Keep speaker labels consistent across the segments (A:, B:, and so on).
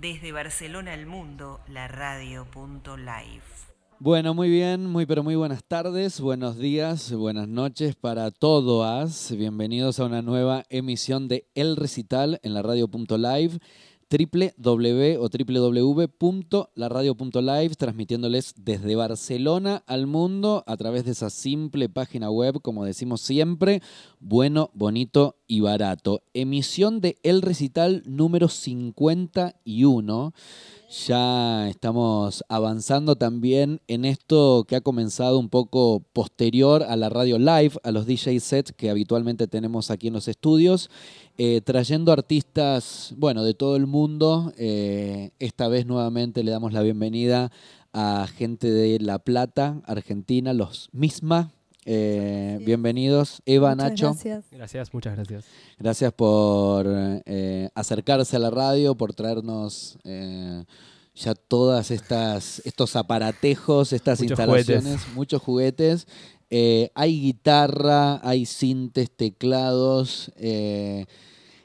A: Desde Barcelona al mundo, la radio.live.
B: Bueno, muy bien, muy pero muy buenas tardes, buenos días, buenas noches para todos. Bienvenidos a una nueva emisión de El Recital en la radio.live www o www.laradio.live, transmitiéndoles desde Barcelona al mundo a través de esa simple página web, como decimos siempre, bueno, bonito y barato. Emisión de El Recital número 51. Ya estamos avanzando también en esto que ha comenzado un poco posterior a la radio live, a los DJ sets que habitualmente tenemos aquí en los estudios, eh, trayendo artistas, bueno, de todo el mundo. Eh, esta vez nuevamente le damos la bienvenida a gente de La Plata, Argentina, los Misma, eh, bienvenidos, Eva, Nacho.
C: Gracias. Gracias, muchas gracias.
B: Gracias por eh, acercarse a la radio, por traernos eh, ya todas estas estos aparatejos, estas instalaciones, muchos juguetes. hay guitarra, hay sintes, teclados.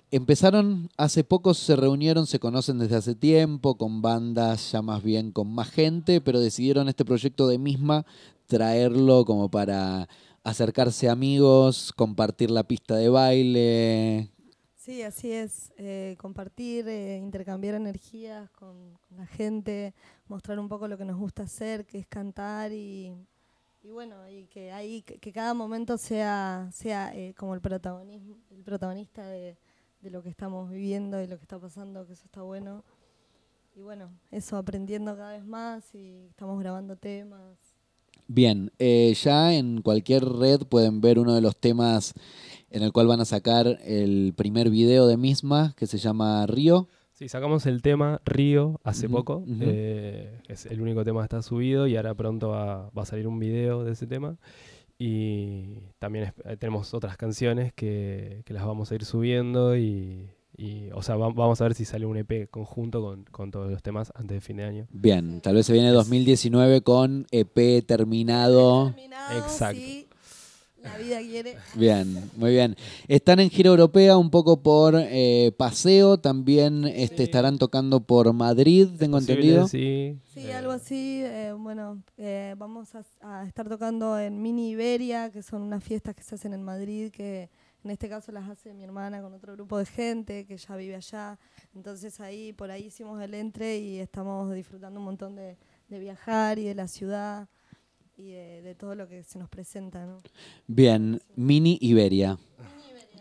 B: empezaron hace poco, se reunieron, se conocen desde hace tiempo, con bandas ya más bien con más gente, pero decidieron este proyecto de misma traerlo como para acercarse a amigos, compartir la pista de baile.
C: Sí, así es, eh, compartir, eh, intercambiar energías con, la gente, mostrar un poco lo que nos gusta hacer, que es cantar y, bueno, y que ahí que, cada momento sea, sea eh, como el protagonismo, el protagonista de, de lo que estamos viviendo y lo que está pasando, que eso está bueno. Y bueno, eso aprendiendo cada vez más y estamos grabando temas
B: Bien, eh, ya en cualquier red pueden ver uno de los temas en el cual van a sacar el primer video de misma, que se llama Río.
D: Sí, sacamos el tema Río hace poco. Eh, es el único tema que está subido y ahora pronto va, a salir un video de ese tema. Y también eh, tenemos otras canciones que, que las vamos a ir subiendo y y, o sea, vamos a ver si sale un EP conjunto con, todos los temas antes de fin de año.
B: Bien, tal vez se viene 2019 con EP terminado.
C: Exacto. la vida quiere.
B: Bien, muy bien. Están en gira europea un poco por eh, paseo, también este, estarán tocando por Madrid, tengo entendido.
C: Sí, sí algo así. Eh, bueno, eh, vamos a, estar tocando en Mini Iberia, que son unas fiestas que se hacen en Madrid que en este caso las hace mi hermana con otro grupo de gente que ya vive allá. Entonces ahí, por ahí hicimos el entre y estamos disfrutando un montón de, viajar y de la ciudad y de, todo lo que se nos presenta. ¿no?
B: Bien, Mini Iberia.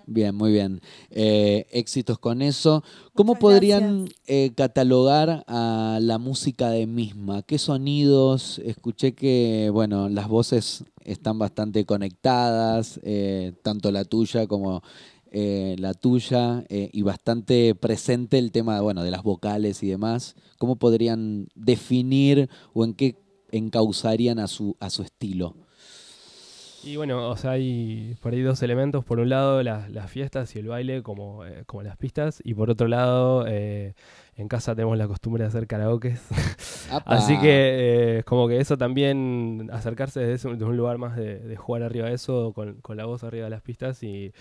B: Bien, muy bien. Eh, éxitos con eso. ¿Cómo podrían eh, catalogar a la música de misma? ¿Qué sonidos? Escuché que, bueno, las voces están bastante conectadas, eh, tanto la tuya como la tuya, y bastante presente el tema, bueno, de las vocales y demás. ¿Cómo podrían definir o en qué encauzarían a su, a su estilo?
D: Y bueno, o sea, hay por ahí dos elementos. Por un lado, las, fiestas y el baile, como, eh, como las pistas. Y por otro lado, eh, en casa tenemos la costumbre de hacer karaoke. Así que eh, como que eso también, acercarse desde, un lugar más de, jugar arriba de eso, con, la voz arriba de las pistas. Y,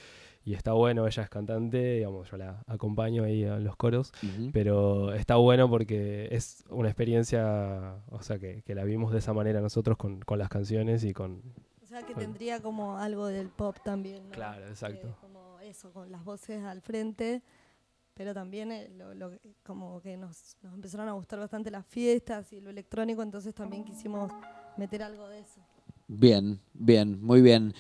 D: está bueno, ella es cantante, digamos, yo la acompaño ahí en los coros. Pero está bueno porque es una experiencia, o sea, que, la vimos de esa manera nosotros con, con las canciones y con
C: sea que tendría como algo del pop también. ¿no?
D: Claro, exacto.
C: Eh, como eso, con las voces al frente, pero también eh, lo, como que nos, nos, empezaron a gustar bastante las fiestas y lo electrónico, entonces también quisimos meter algo de eso.
B: Bien, bien, muy bien.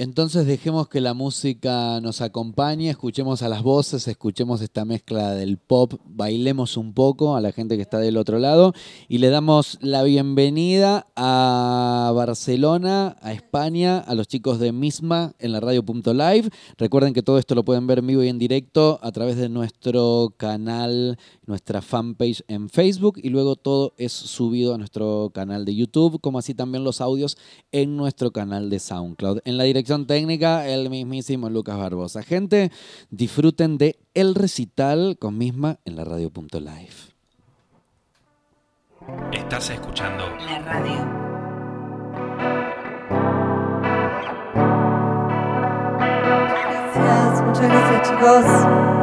B: Entonces dejemos que la música nos acompañe, escuchemos a las voces, escuchemos esta mezcla del pop, bailemos un poco a la gente que está del otro lado y le damos la bienvenida a Barcelona, a España, a los chicos de Misma en la radio.live. Recuerden que todo esto lo pueden ver en vivo y en directo a través de nuestro canal, nuestra fanpage en Facebook y luego todo es subido a nuestro canal de YouTube, como así también los audios en nuestro canal de SoundCloud. En la dirección técnica, el mismísimo Lucas Barbosa. Gente, disfruten de El Recital con misma en la radio.live.
A: Estás escuchando la radio.
C: Gracias, muchas gracias chicos.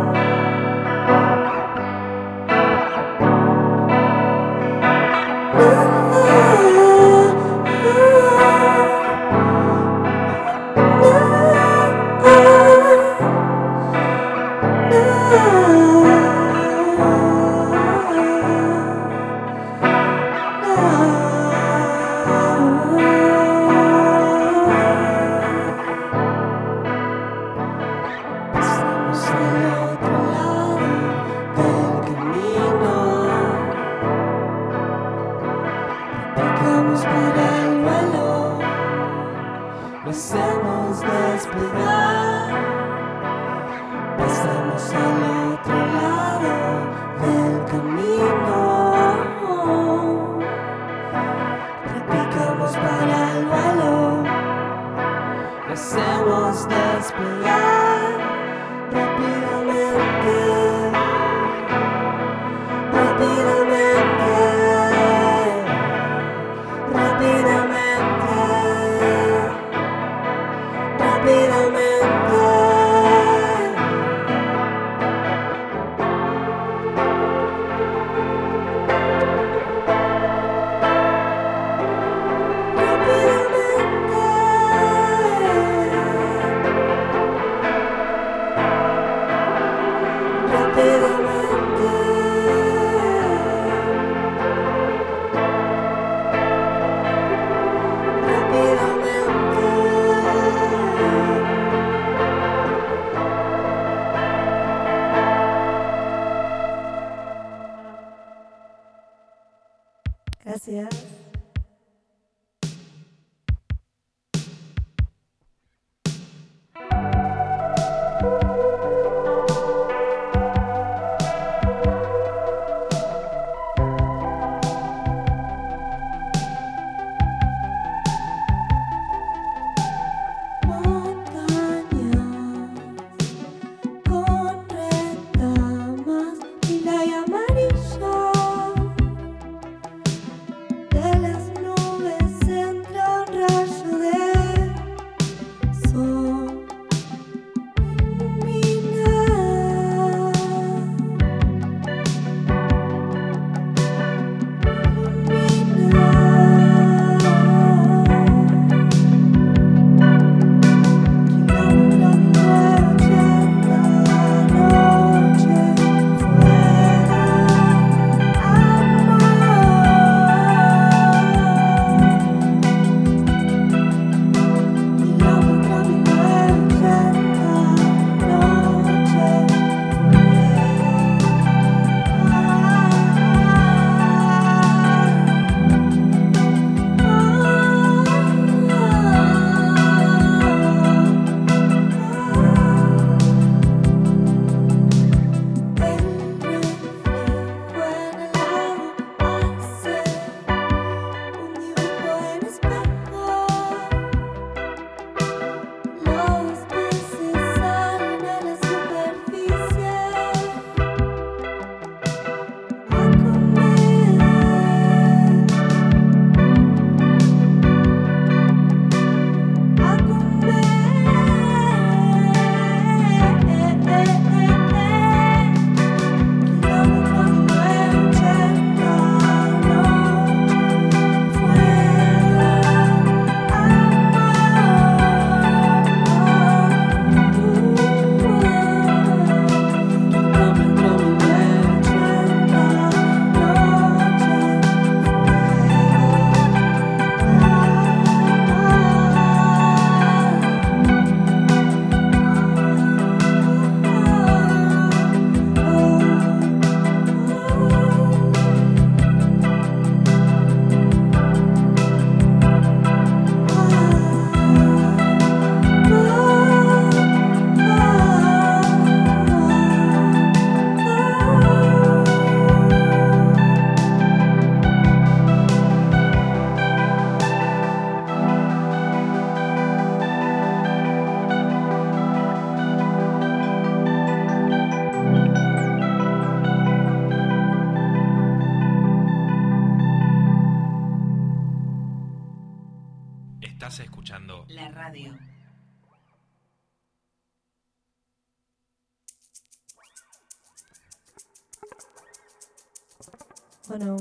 C: Bueno,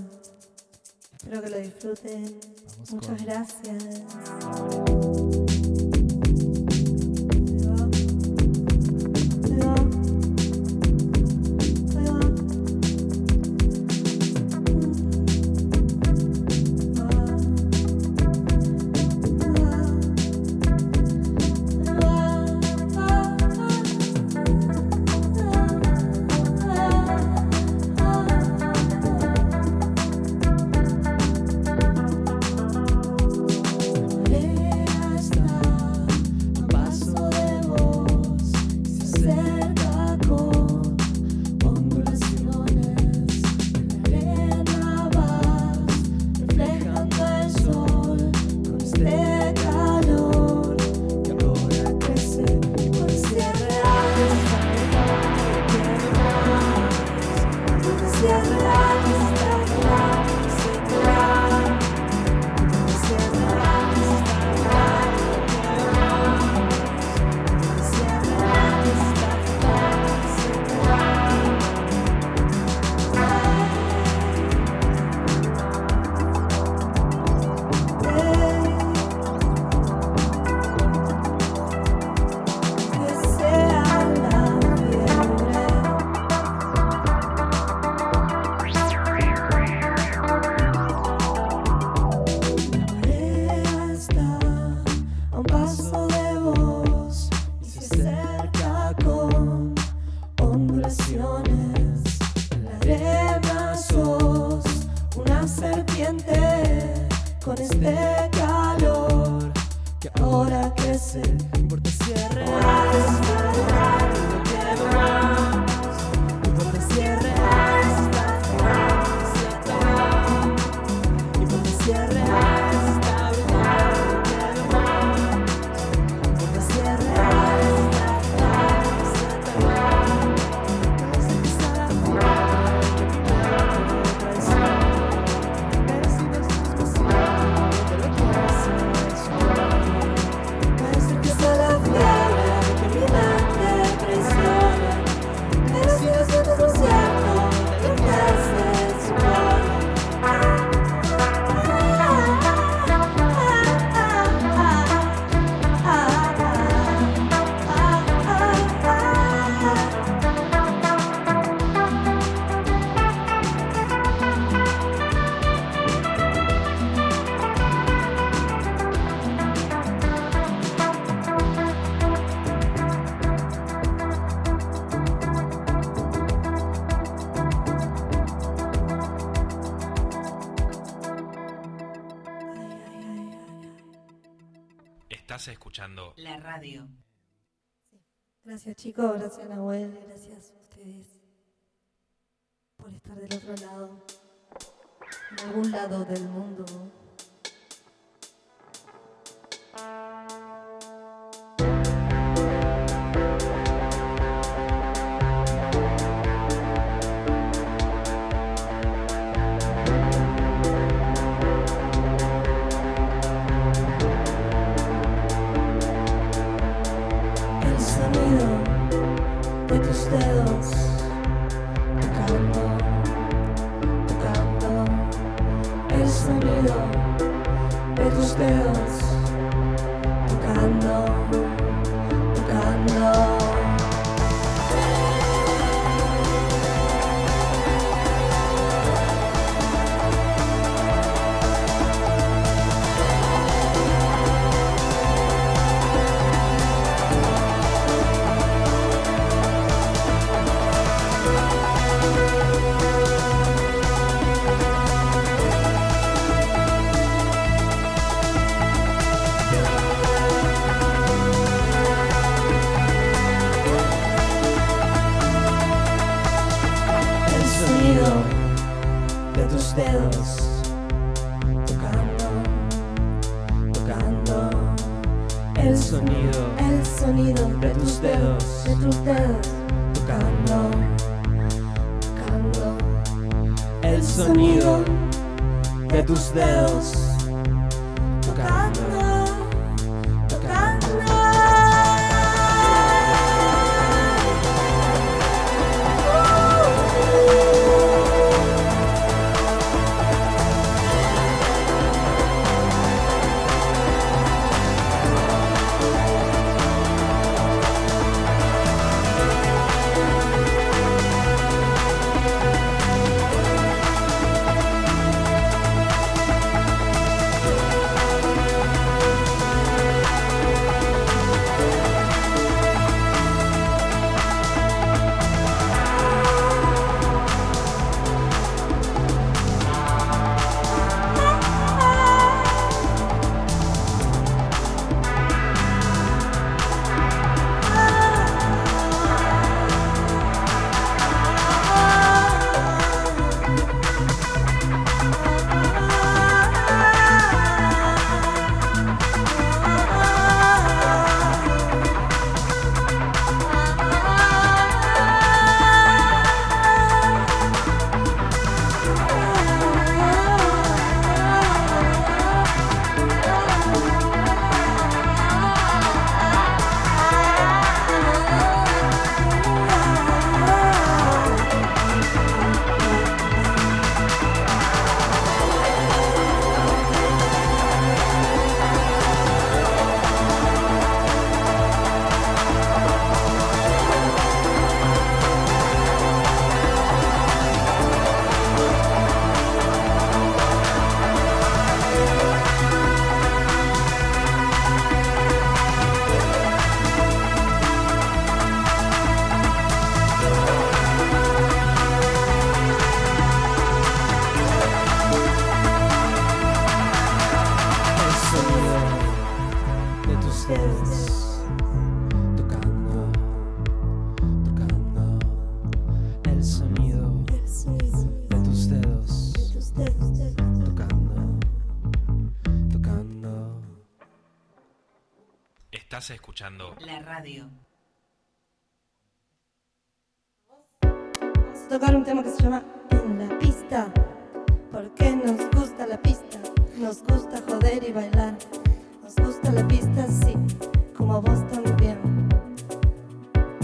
C: espero que lo disfruten. Muchas gracias. Gracias chicos, gracias Nahuel, gracias a ustedes por estar del otro lado, en algún lado del mundo.
E: God
A: knows. radio.
C: Vamos a tocar un tema que se llama En la pista, porque nos gusta la pista, nos gusta joder y bailar, nos gusta la pista, sí, como vos también,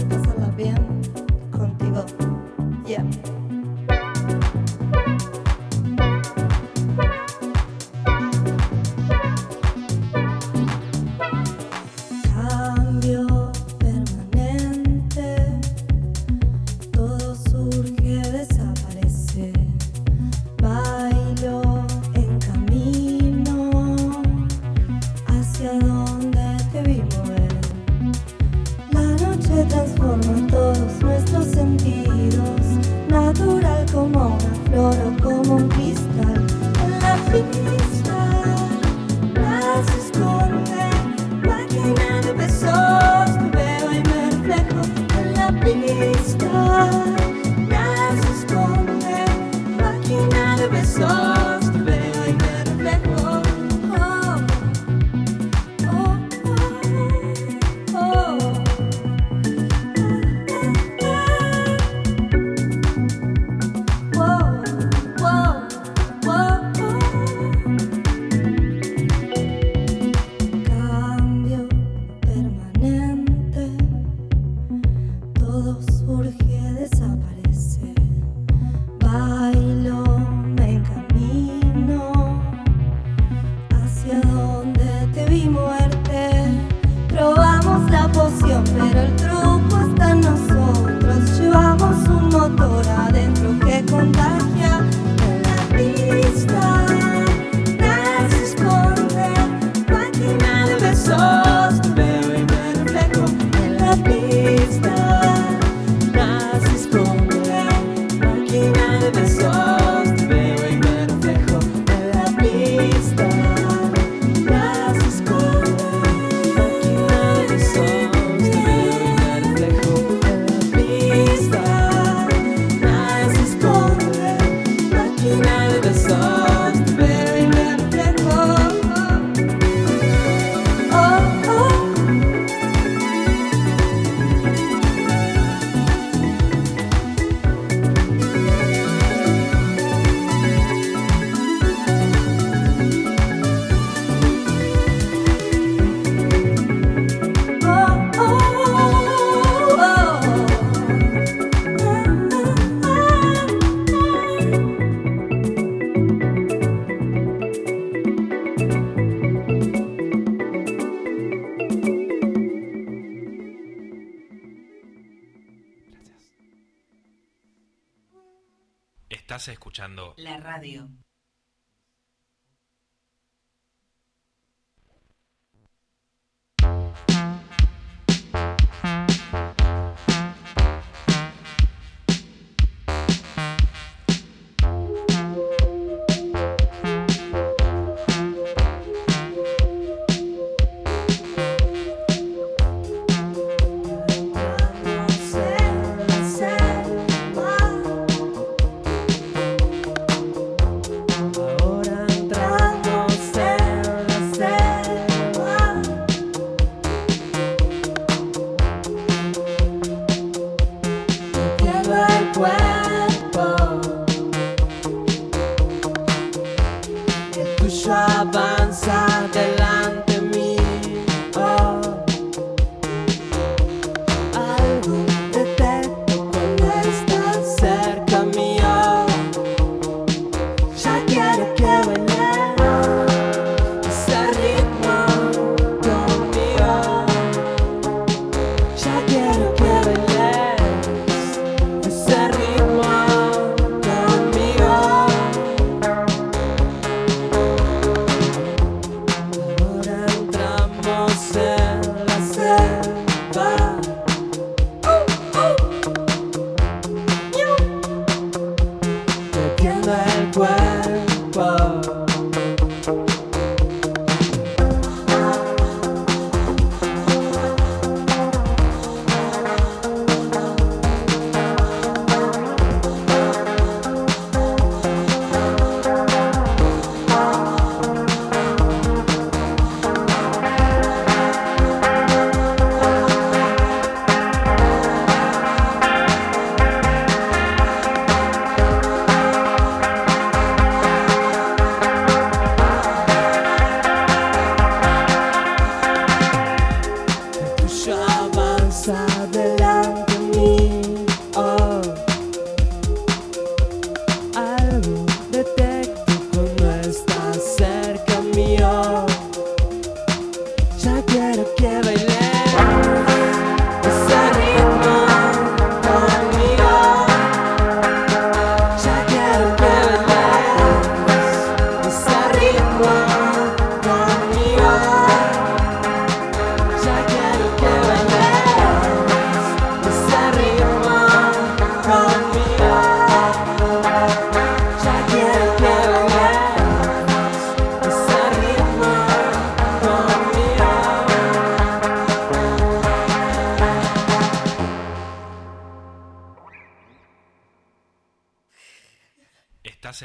C: pásala bien contigo, yeah. la
A: radio.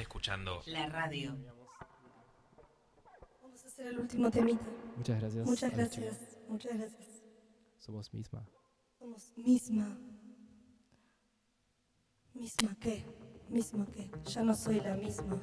E: Escuchando
F: la radio.
A: Vamos a hacer el último temita.
D: Muchas gracias.
A: Muchas gracias. Muchas gracias.
D: Somos misma.
A: Somos misma. ¿Misma qué? ¿Misma qué? Ya no soy la misma.